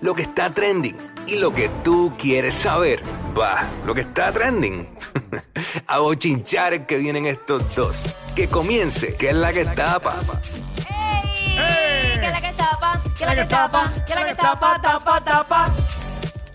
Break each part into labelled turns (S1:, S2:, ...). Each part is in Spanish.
S1: Lo que está trending y lo que tú quieres saber. Va, lo que está trending. A bochinchar que vienen estos dos. Que comience, que es la que tapa.
S2: ¡Ey! ¿Qué es la que tapa? ¿Qué es la que tapa? ¿Qué es la que tapa? Tapa, tapa.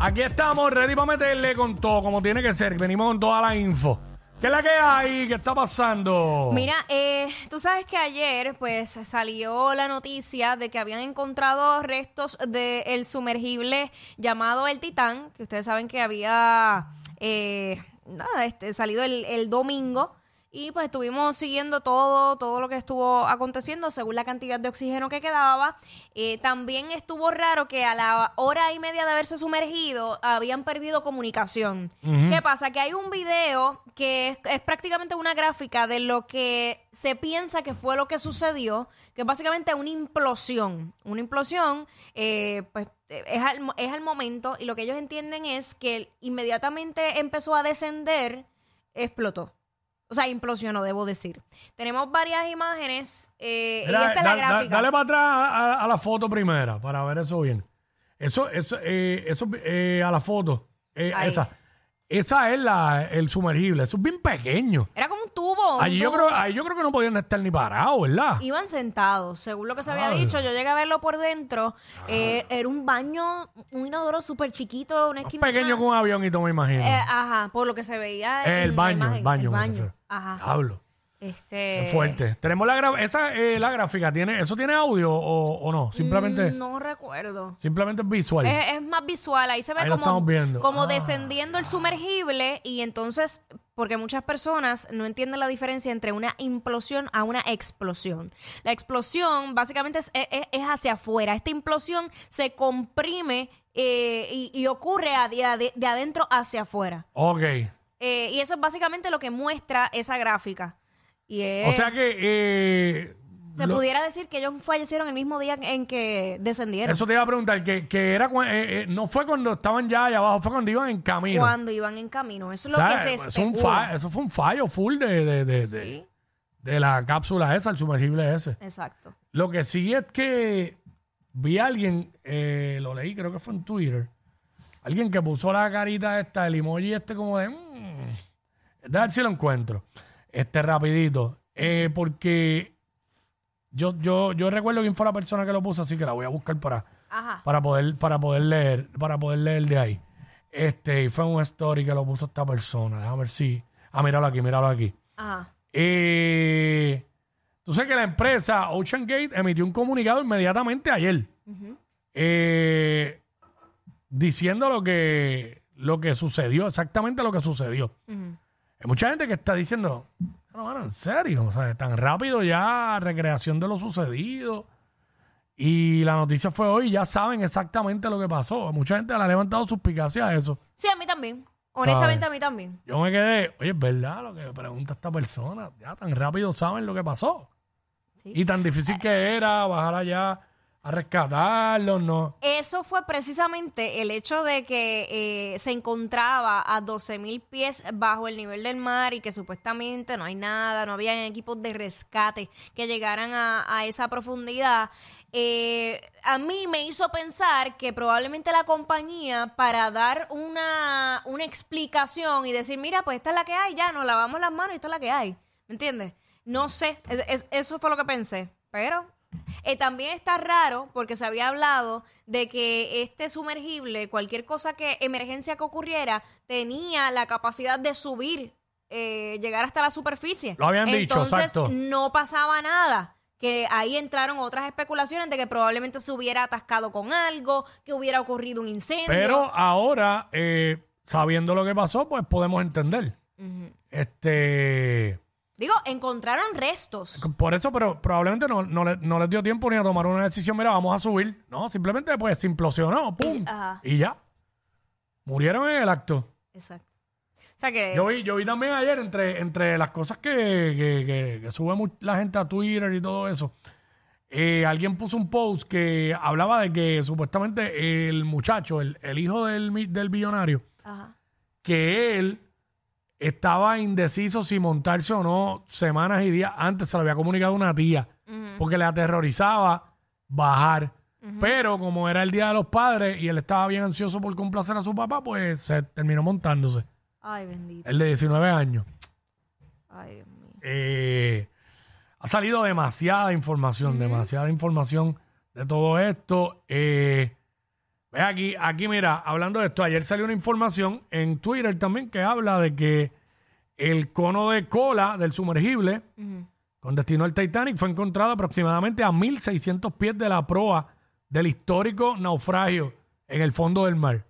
S3: Aquí estamos, ready para meterle con todo, como tiene que ser. Venimos con toda la info. ¿Qué es la que hay? ¿Qué está pasando?
S2: Mira, eh, tú sabes que ayer pues salió la noticia de que habían encontrado restos del sumergible llamado el Titán, que ustedes saben que había eh, nada, este, salido el, el domingo. Y pues estuvimos siguiendo todo, todo lo que estuvo aconteciendo según la cantidad de oxígeno que quedaba. Eh, también estuvo raro que a la hora y media de haberse sumergido habían perdido comunicación. ¿Qué pasa? Que hay un video que es, es prácticamente una gráfica de lo que se piensa que fue lo que sucedió, que es básicamente una implosión. Una implosión, eh, pues es al, es al momento y lo que ellos entienden es que inmediatamente empezó a descender, explotó. O sea, implosionó, debo decir. Tenemos varias imágenes eh,
S3: Mira,
S2: y esta es
S3: da-
S2: la
S3: da-
S2: gráfica.
S3: dale para atrás a, a la foto primera para ver eso bien. Eso, eso, eh, eso eh, a la foto. eh,
S2: Ahí.
S3: esa. Esa es la, el sumergible. Eso es bien pequeño.
S2: Era un
S3: Ahí yo, creo, ahí yo creo que no podían estar ni parados, ¿verdad?
S2: Iban sentados, según lo que se había
S3: Ay.
S2: dicho. Yo llegué a verlo por dentro. Eh, era un baño, un inodoro súper chiquito, una esquina.
S3: pequeño que un avionito, me imagino.
S2: Eh, ajá, por lo que se veía. En
S3: el
S2: la
S3: baño,
S2: imagen,
S3: el baño.
S2: El baño. Ajá.
S3: Diablo.
S2: Este.
S3: Qué fuerte. Tenemos la, gra- esa, eh, la gráfica. ¿Tiene, ¿Eso tiene audio o, o no? Simplemente,
S2: Mm, No recuerdo.
S3: simplemente es visual.
S2: Es, es más visual, ahí se ve
S3: Ahí
S2: como
S3: Ah.
S2: descendiendo el sumergible y entonces, porque muchas personas no entienden la diferencia entre una implosión a una explosión. La explosión básicamente es, es- es hacia afuera, esta implosión se comprime eh, y, y ocurre a- de, de adentro hacia afuera.
S3: ok.
S2: Eh, y eso es básicamente lo que muestra esa gráfica. Y es-
S3: O sea que... eh,
S2: se
S3: lo-
S2: pudiera decir que ellos fallecieron el mismo día en que descendieron.
S3: Eso te iba a preguntar, que, que era eh, eh, no fue cuando estaban ya allá abajo, fue cuando iban en camino.
S2: cuando iban en camino. Eso es
S3: O
S2: lo que se
S3: eso, fue un eso fue un fallo full de, de, de, de- de la cápsula esa, el sumergible ese.
S2: Exacto.
S3: Lo que sí es que vi a alguien, eh, lo leí, creo que fue en Twitter, alguien que puso la carita esta, el emoji este como de... Mm, ver si lo encuentro. Este rapidito. Eh, porque yo, yo, yo recuerdo quién fue la persona que lo puso, así que la voy a buscar para,
S2: Ajá.
S3: para poder, para poder leer, para poder leer de ahí. Este, y fue un story que lo puso esta persona. Déjame ver si. Ah, míralo aquí, míralo aquí.
S2: Ajá.
S3: Eh, tú sabes que la empresa Ocean Gate emitió un comunicado inmediatamente ayer. eh, diciendo lo que, lo que sucedió, exactamente lo que sucedió. Hay mucha gente que está diciendo, no, mano, en serio, o sea, tan rápido ya recreación de lo sucedido. Y la noticia fue hoy, ya saben exactamente lo que pasó. Mucha gente le ha levantado suspicacia a eso.
S2: Sí, a mí también. Honestamente, a mí también.
S3: Yo me quedé, oye, es verdad lo que pregunta esta persona. Ya tan rápido saben lo que pasó.
S2: Sí.
S3: Y tan difícil que era bajar allá a rescatarlos, ¿no?
S2: Eso fue precisamente el hecho de que eh, se encontraba a 12 mil pies bajo el nivel del mar y que supuestamente no hay nada, no había equipos de rescate que llegaran a, esa profundidad. Eh, a mí me hizo pensar que probablemente la compañía, para dar una, una explicación y decir, mira, pues esta es la que hay, ya nos lavamos las manos y esta es la que hay. ¿Me entiendes? No sé, es- es- eso fue lo que pensé. Pero Eh, también está raro porque se había hablado de que este sumergible, cualquier cosa que, emergencia que ocurriera, tenía la capacidad de subir, eh, llegar hasta la superficie.
S3: Lo habían dicho,
S2: Entonces,
S3: exacto.
S2: no pasaba nada. Que ahí entraron otras especulaciones de que probablemente se hubiera atascado con algo, que hubiera ocurrido un incendio.
S3: Pero ahora, eh, sabiendo lo que pasó, pues podemos entender. Este.
S2: Digo, encontraron restos.
S3: Por eso, pero probablemente no, no, le- no les dio tiempo ni a tomar una decisión, mira, vamos a subir. No, simplemente pues se implosionó, ¡pum!
S2: Ajá.
S3: Y ya. Murieron en el acto.
S2: Exacto. O sea que...
S3: Yo vi, yo vi también ayer, entre, entre las cosas que, que, que- que sube mu- la gente a Twitter y todo eso, eh, alguien puso un post que hablaba de que supuestamente el muchacho, el, el hijo del, mi- del billonario,
S2: Ajá.
S3: que él estaba indeciso si montarse o no semanas y días antes, se lo había comunicado una tía, porque le aterrorizaba bajar. Pero como era el Día de los Padres y él estaba bien ansioso por complacer a su papá, pues se terminó montándose.
S2: Ay, bendito.
S3: El de 19 años.
S2: Ay, Dios mío.
S3: Eh, ha salido demasiada información, demasiada información de todo esto. Eh, ve aquí, aquí, mira, hablando de esto, ayer salió una información en Twitter también que habla de que el cono de cola del sumergible con destino al Titanic fue encontrado aproximadamente a 1.600 pies de la proa del histórico naufragio en el fondo del mar.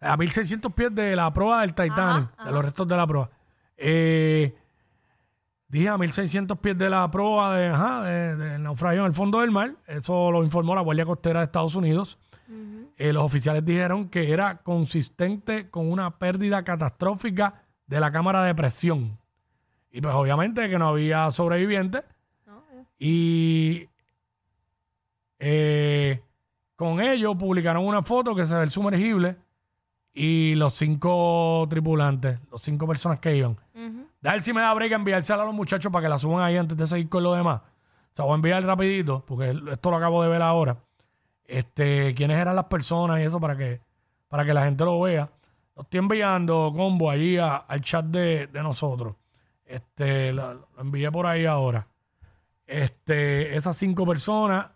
S3: A 1.600 pies de la proa del Titanic, de los restos de la proa. Eh, Dije a 1600 pies de la proa de, ajá, de- del naufragio en el fondo del mar. Eso lo informó la Guardia Costera de Estados Unidos. Eh, los oficiales dijeron que era consistente con una pérdida catastrófica de la cámara de presión. Y pues obviamente que no había sobrevivientes. Y eh, con ello publicaron una foto que se ve el sumergible y los cinco tripulantes, los cinco personas que iban. Da ver si me da break enviársela a los muchachos para que la suban ahí antes de seguir con lo demás. Se voy a enviar rapidito, porque esto lo acabo de ver ahora. Este, quiénes eran las personas y eso para que, para que la gente lo vea. Lo estoy enviando combo allí al chat de, de nosotros. Este, lo, envié por ahí ahora. Este, esas cinco personas,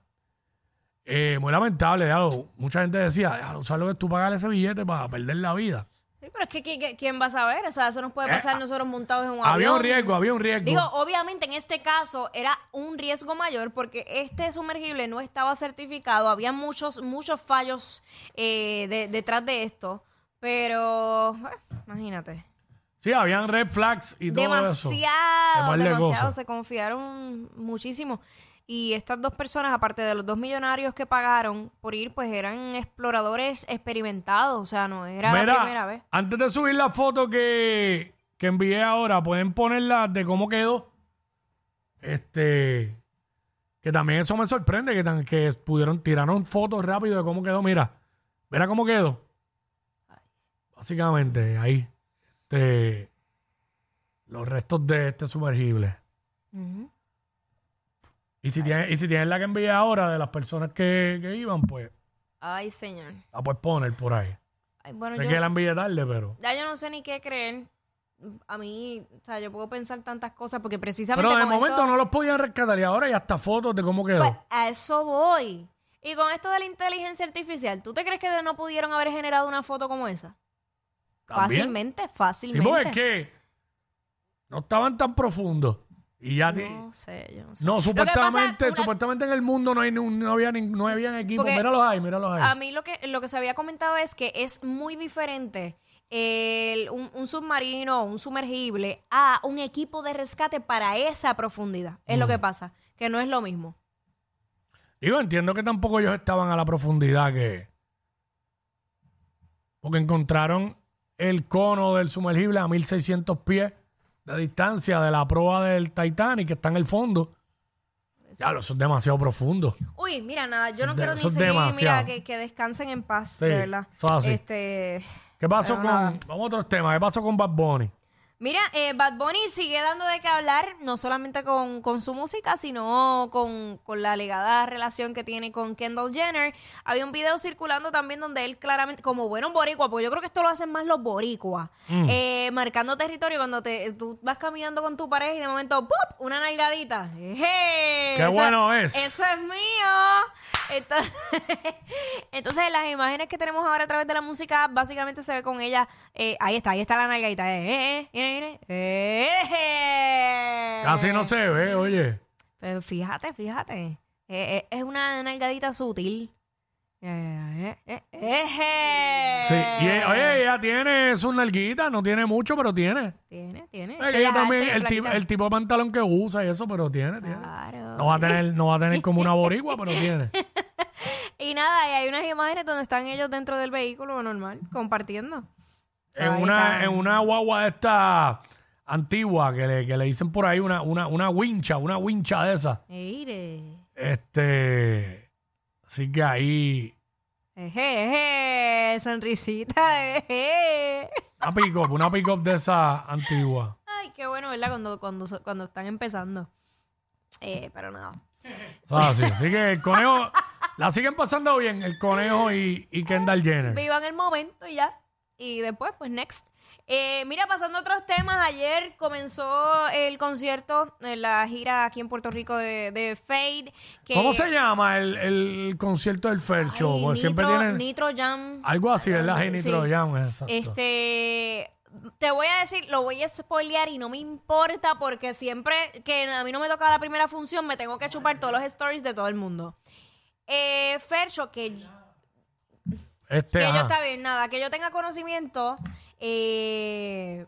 S3: eh, muy lamentable, ya mucha gente decía, "Déjalo, ¿sabes lo que tú pagar ese billete para perder la vida?
S2: Sí, pero es que ¿qui- qui- ¿quién va a saber? O sea, eso nos puede
S3: Eh,
S2: pasar
S3: a-
S2: nosotros montados en un
S3: Había
S2: avión.
S3: un riesgo, había un riesgo.
S2: Digo, obviamente en este caso era un riesgo mayor porque este sumergible no estaba certificado, había muchos, muchos fallos eh, de- detrás de esto, pero eh, imagínate.
S3: sí, habían red flags y todo eso.
S2: Demasiado, demasiado, se confiaron muchísimo. Y estas dos personas, aparte de los dos millonarios que pagaron por ir, pues eran exploradores experimentados, o sea, no era
S3: Mira,
S2: la primera vez.
S3: antes de subir la foto que, que envié ahora, pueden ponerla de cómo quedó. Este, que también eso me sorprende, que, tan- que pudieron, tiraron fotos rápido de cómo quedó. Mira, mira cómo quedó. Básicamente, ahí. Este, los restos de este sumergible. Y si, tienes, y si tienes la que envié ahora de las personas que, que iban, pues
S2: Ay, señor.
S3: la puedes poner por ahí.
S2: Ay, bueno,
S3: Sé
S2: yo,
S3: que la envié tarde, pero...
S2: ya yo no sé ni qué creer. A mí, o sea, yo puedo pensar tantas cosas porque precisamente
S3: Pero de
S2: con
S3: momento
S2: esto-
S3: no los podían rescatar y ahora hay hasta fotos de cómo quedó.
S2: Pues a eso voy. Y con esto de la inteligencia artificial, ¿tú te crees que no pudieron haber generado una foto como esa?
S3: También.
S2: Fácilmente,
S3: Sí,
S2: fácilmente.
S3: porque es que no estaban tan profundos. Y ya ti-
S2: No sé, yo no sé.
S3: no,
S2: Lo que
S3: supuestamente,
S2: una-
S3: supuestamente en el mundo no hay ni no había ni- no habían equipos.
S2: Porque
S3: Míralos ahí, míralos ahí.
S2: A mí lo que, lo que se había comentado es que es muy diferente el- un, un submarino o un sumergible a un equipo de rescate para esa profundidad. Es lo que pasa, que no es lo mismo.
S3: Digo, entiendo que tampoco ellos estaban a la profundidad que. Porque encontraron el cono del sumergible a 1600 pies de distancia de la proa del Titanic que está en el fondo. Ya, eso es demasiado profundo.
S2: Uy, mira, nada, yo no quiero ni seguir, mira, que, que descansen en paz,
S3: Sí,
S2: de verdad.
S3: eso es así.
S2: Este,
S3: ¿Qué pasó con.?
S2: nada.
S3: Vamos a otros temas. ¿Qué pasó con Bad Bunny?
S2: Mira, eh, Bad Bunny sigue dando de qué hablar, no solamente con, con su música, sino con, con la alegada relación que tiene con Kendall Jenner. Había un video circulando también donde él claramente, como bueno boricua, porque yo creo que esto lo hacen más los boricuas, eh, marcando territorio cuando te, tú vas caminando con tu pareja y de momento, ¡pup! Una nalgadita.
S3: ¡Qué bueno es!
S2: Eso es mío. Entonces, entonces, las imágenes que tenemos ahora a través de la música, básicamente se ve con ella. eh, ahí está, ahí está la nalgadita. Eh, eh, mire, mire. Eh, eh.
S3: Casi no se ve, oye.
S2: Pero fíjate, fíjate. Eh, eh, es una nalgadita sutil. Eh, eh, eh, eh.
S3: Sí. Y eh, oye, ella tiene sus nalguitas, no tiene mucho, pero tiene.
S2: Tiene, tiene.
S3: Eh, ella también, el, tipo,
S2: flaquita.
S3: el tipo de pantalón que usa y eso, pero tiene, tiene.
S2: Claro.
S3: No va a tener, no va a tener como una boricua, pero tiene.
S2: Y nada, y hay unas imágenes donde están ellos dentro del vehículo normal, compartiendo. O sea,
S3: En una, en una guagua de esta antigua que le, que le dicen por ahí una, una, una wincha, una wincha de esa.
S2: Mire.
S3: Este. Así que ahí.
S2: Eje, eje, sonrisita, eje.
S3: Una pick-up, una pick-up de esa antigua.
S2: Ay, qué bueno, ¿verdad? Cuando, cuando, cuando están empezando. Eh, pero nada.
S3: Ah, sí. Así que el conejo. La siguen pasando bien, el conejo y, y Kendall Jenner.
S2: Vivan el momento y ya. Y después, pues, next. Eh, mira, pasando a otros temas, ayer comenzó el concierto, eh, la gira aquí en Puerto Rico de, de Fade. Que,
S3: ¿Cómo se llama el, el concierto del Fercho?
S2: Ay,
S3: Porque siempre tienen
S2: Nitro Jam.
S3: algo así, ¿verdad?
S2: Sí,
S3: Nitro Jam, exacto.
S2: Este, te voy a decir, lo voy a spoilear y no me importa porque siempre que a mí no me toca la primera función me tengo que chupar todos los stories de todo el mundo. Eh, Fercho, que,
S3: Este,
S2: que yo
S3: ajá.
S2: está bien, nada, que yo tenga conocimiento, eh,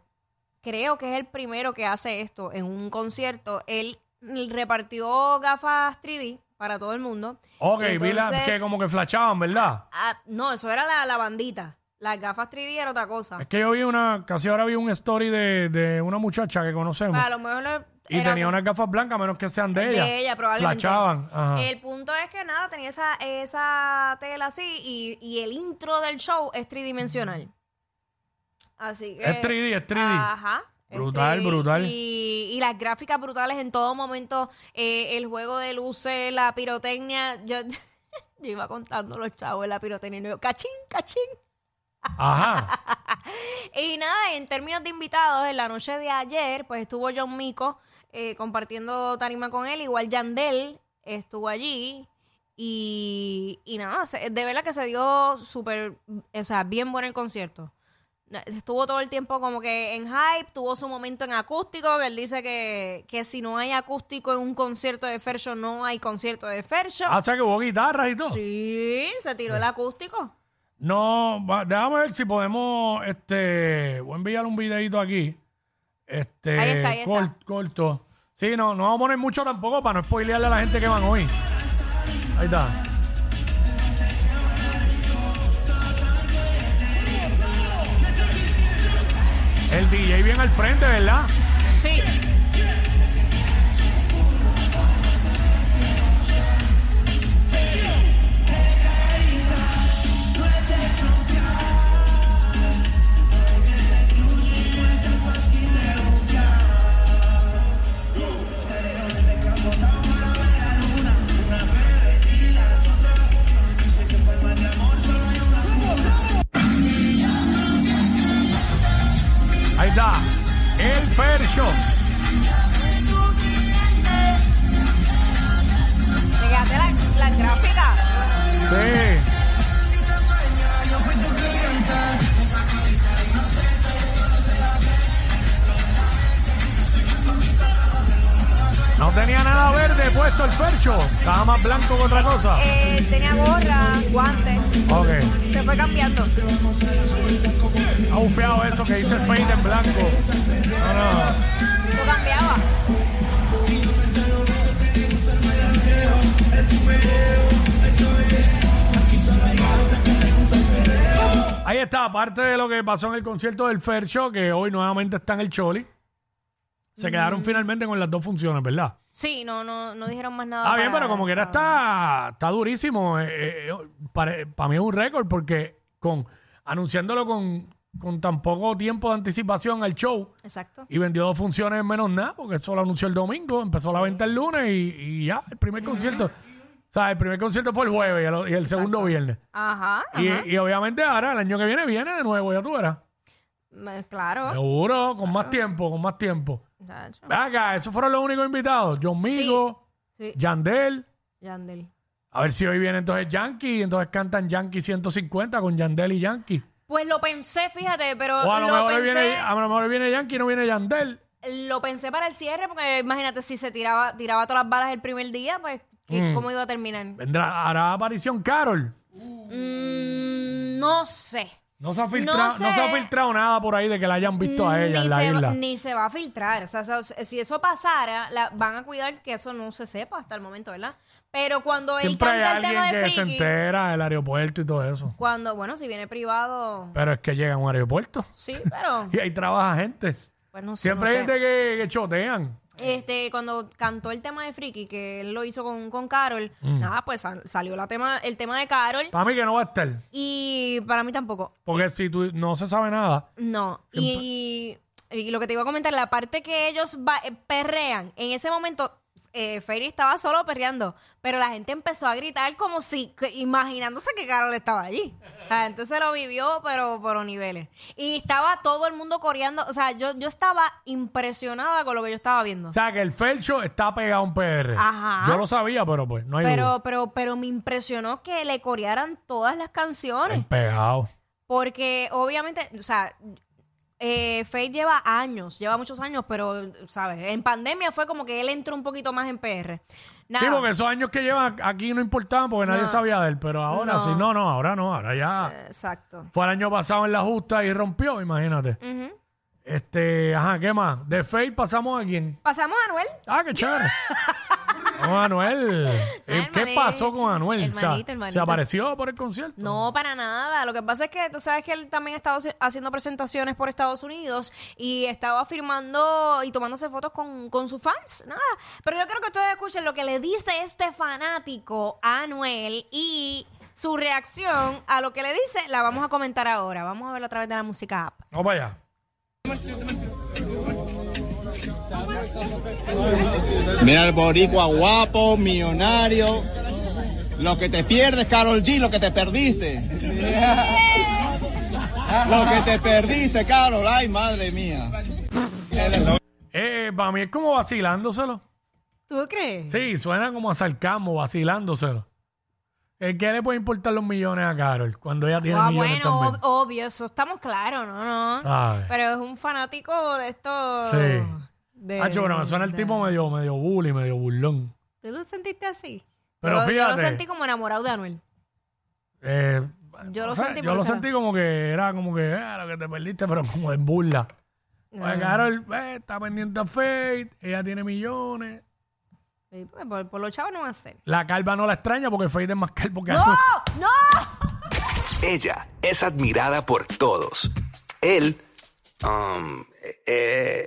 S2: creo que es el primero que hace esto en un concierto. Él repartió gafas 3D para todo el mundo.
S3: Ok, vi la,
S2: Entonces-
S3: que como que flashaban, ¿verdad?
S2: Ah, no, eso era la, la bandita. Las gafas 3D era otra cosa.
S3: Es que yo vi una, casi ahora vi un story de, de una muchacha que conocemos.
S2: A lo mejor lo-
S3: y
S2: era
S3: tenía
S2: como-
S3: unas gafas blancas, a menos que sean de ella.
S2: de ella, probablemente.
S3: Flashaban. Ajá.
S2: El punto es que nada, tenía esa, esa tela así y, y el intro del show es tridimensional. Así que.
S3: Es 3D, es 3D.
S2: Ajá. es
S3: Brutal,
S2: 3D.
S3: brutal.
S2: Y, y las gráficas brutales en todo momento. eh, el juego de luces, la pirotecnia. Yo, yo iba contando los chavos en la pirotecnia y yo, cachín, cachín.
S3: Ajá.
S2: Y nada, en términos de invitados, en la noche de ayer, pues estuvo John Mico eh, compartiendo tarima con él, igual Yandel estuvo allí. Y, y nada, se- de verdad que se dio súper, o sea, bien bueno el concierto. Estuvo todo el tiempo como que en hype, tuvo su momento en acústico, que él dice que, que si no hay acústico en un concierto de Fercho, no hay concierto de Fercho.
S3: Ah, o sea que hubo guitarras y todo.
S2: Sí, se tiró el acústico.
S3: No, va- déjame ver si podemos, este, voy a enviar un videito aquí. Este,
S2: Ahí está, ahí está.
S3: corto. Sí, no, no vamos a poner mucho tampoco para no spoilearle a la gente que van hoy. Ahí está. El DJ bien al frente, ¿verdad?
S2: Sí.
S3: El. Estaba más blanco que otra cosa.
S2: Eh, tenía gorra, guantes.
S3: Ok.
S2: Se fue cambiando.
S3: Ha bufeado eso que dice Fade en blanco. No, no.
S2: Eso cambiaba.
S3: Ahí está, aparte de lo que pasó en el concierto del Fercho, que hoy nuevamente está en el Choli. Se quedaron finalmente con las dos funciones, ¿verdad?
S2: Sí, no, no, no dijeron más nada.
S3: Ah, bien,
S2: para
S3: pero como que era
S2: esa-
S3: está, está durísimo. Eh, para, mí es un récord porque con anunciándolo con, con tan poco tiempo de anticipación al show
S2: Exacto.
S3: y vendió dos funciones en menos nada, porque eso lo anunció el domingo, empezó la venta el lunes y, y ya, el primer concierto. O sea, el primer concierto fue el jueves y el, y el segundo viernes.
S2: Ajá.
S3: Y,
S2: ajá.
S3: y obviamente ahora, el año que viene, viene de nuevo, ya tú verás.
S2: Eh, Claro.
S3: Seguro, con más tiempo, con más tiempo.
S2: Chacho.
S3: Ven Acá, esos fueron los únicos invitados. John Migo,
S2: Sí.
S3: Yandel.
S2: Yandel.
S3: A ver si hoy viene entonces Yankee, y entonces cantan Yankee 150 con Yandel y Yankee.
S2: Pues lo pensé, fíjate, pero
S3: O a lo, mejor hoy
S2: pensé,
S3: viene, a lo mejor hoy viene Yankee y no viene Yandel.
S2: lo pensé para el cierre, porque imagínate si se tiraba, tiraba todas las balas el primer día, pues ¿qué-
S3: Mm.
S2: ¿cómo iba a terminar?
S3: Vendrá, hará aparición Carol.
S2: Mm, no sé.
S3: No se, ha filtrado,
S2: sé.
S3: no se ha filtrado nada por ahí de que la hayan visto a ella en la
S2: se,
S3: isla.
S2: Ni se va a filtrar. O sea, si eso pasara, la- van a cuidar que eso no se sepa hasta el momento, ¿verdad? Pero cuando él
S3: Siempre hay
S2: canta el tema
S3: alguien
S2: de
S3: que se entera del aeropuerto y todo eso.
S2: cuando, bueno, si viene privado,
S3: Pero es que llega a un aeropuerto
S2: sí, pero
S3: y ahí trabaja gente.
S2: pues no sé.
S3: Siempre
S2: no
S3: hay
S2: sé.
S3: gente que, que chotean.
S2: Este, cuando cantó el tema de Friki, que él lo hizo con, con Carol,
S3: Mm.
S2: nada, pues sal- salió la tema, el tema de Carol
S3: Para mí que no va a estar.
S2: y para mí tampoco.
S3: Porque si tú no se sabe nada,
S2: No. Y, y lo que te iba a comentar, la parte que ellos va- eh, perrean, en ese momento eh, Fairy estaba solo perreando, pero la gente empezó a gritar como si, que- imaginándose que Carol estaba allí. O sea, entonces lo vivió, pero por niveles. Y estaba todo el mundo coreando, o sea, yo, yo estaba impresionada con lo que yo estaba viendo.
S3: o sea que el Felcho está pegado a un PR.
S2: Ajá.
S3: Yo lo sabía, pero pues no hay duda.
S2: Pero, pero, pero me impresionó que le corearan todas las canciones.
S3: El pegado.
S2: Porque obviamente, o sea, eh, Faye lleva años, lleva muchos años, pero, ¿sabes? En pandemia fue como que él entró un poquito más en PR. Nada.
S3: Sí, porque esos años que lleva aquí no importaban porque nadie
S2: No.
S3: sabía de él. Pero ahora
S2: No.
S3: sí, no, no, ahora no, ahora ya.
S2: Exacto.
S3: Fue el año pasado en la justa y rompió, imagínate.
S2: Ujú.
S3: Este, ajá, ¿qué más? De Faye pasamos a quién.
S2: Pasamos a Anuel.
S3: Ah, qué chévere. Con Anuel. Eh, ¿Qué
S2: hermanito.
S3: pasó con Anuel? O sea,
S2: Hermanito,
S3: ¿Se apareció por el concierto?
S2: No, para nada. Lo que pasa es que tú sabes que él también ha estado haci- haciendo presentaciones por Estados Unidos y estaba firmando y tomándose fotos con, con sus fans. Nada. Pero yo creo que ustedes escuchen lo que le dice este fanático a Anuel y su reacción a lo que le dice la vamos a comentar ahora. Vamos a verlo a través de la música app.
S3: Vamos para allá.
S4: Mira el boricua guapo, millonario. Lo que te pierdes, Carol G, lo que te perdiste. Lo que te perdiste, Carol. Ay, madre mía.
S3: Eh, para mí es como vacilándoselo.
S2: ¿Tú crees?
S3: Sí, suena como a sarcasmo, vacilándoselo. ¿Qué le puede importar los millones a Carol cuando ella tiene
S2: Ah,
S3: millones
S2: bueno,
S3: también?
S2: ob- obvio, eso estamos claros, ¿no? no. Pero es un fanático de esto.
S3: Sí.
S2: De,
S3: Ah, bueno, me suena el
S2: de-
S3: tipo medio, medio bully, medio burlón.
S2: ¿Tú lo sentiste así?
S3: Pero
S2: yo, lo- yo lo
S3: fíjate.
S2: sentí como enamorado de Anuel.
S3: Eh,
S2: Yo lo sentí
S3: yo
S2: por
S3: lo sentí como que era como que ah, lo que te perdiste, pero como en burla. Pues. Carol eh, está pendiente a Faith, ella tiene millones.
S2: Sí, pues, por, por los chavos no va a ser.
S3: La calva no la extraña porque Faith es más calvo que
S2: ¡No!
S3: Anuel.
S2: ¡No!
S1: Ella es admirada por todos. Él, um, eh,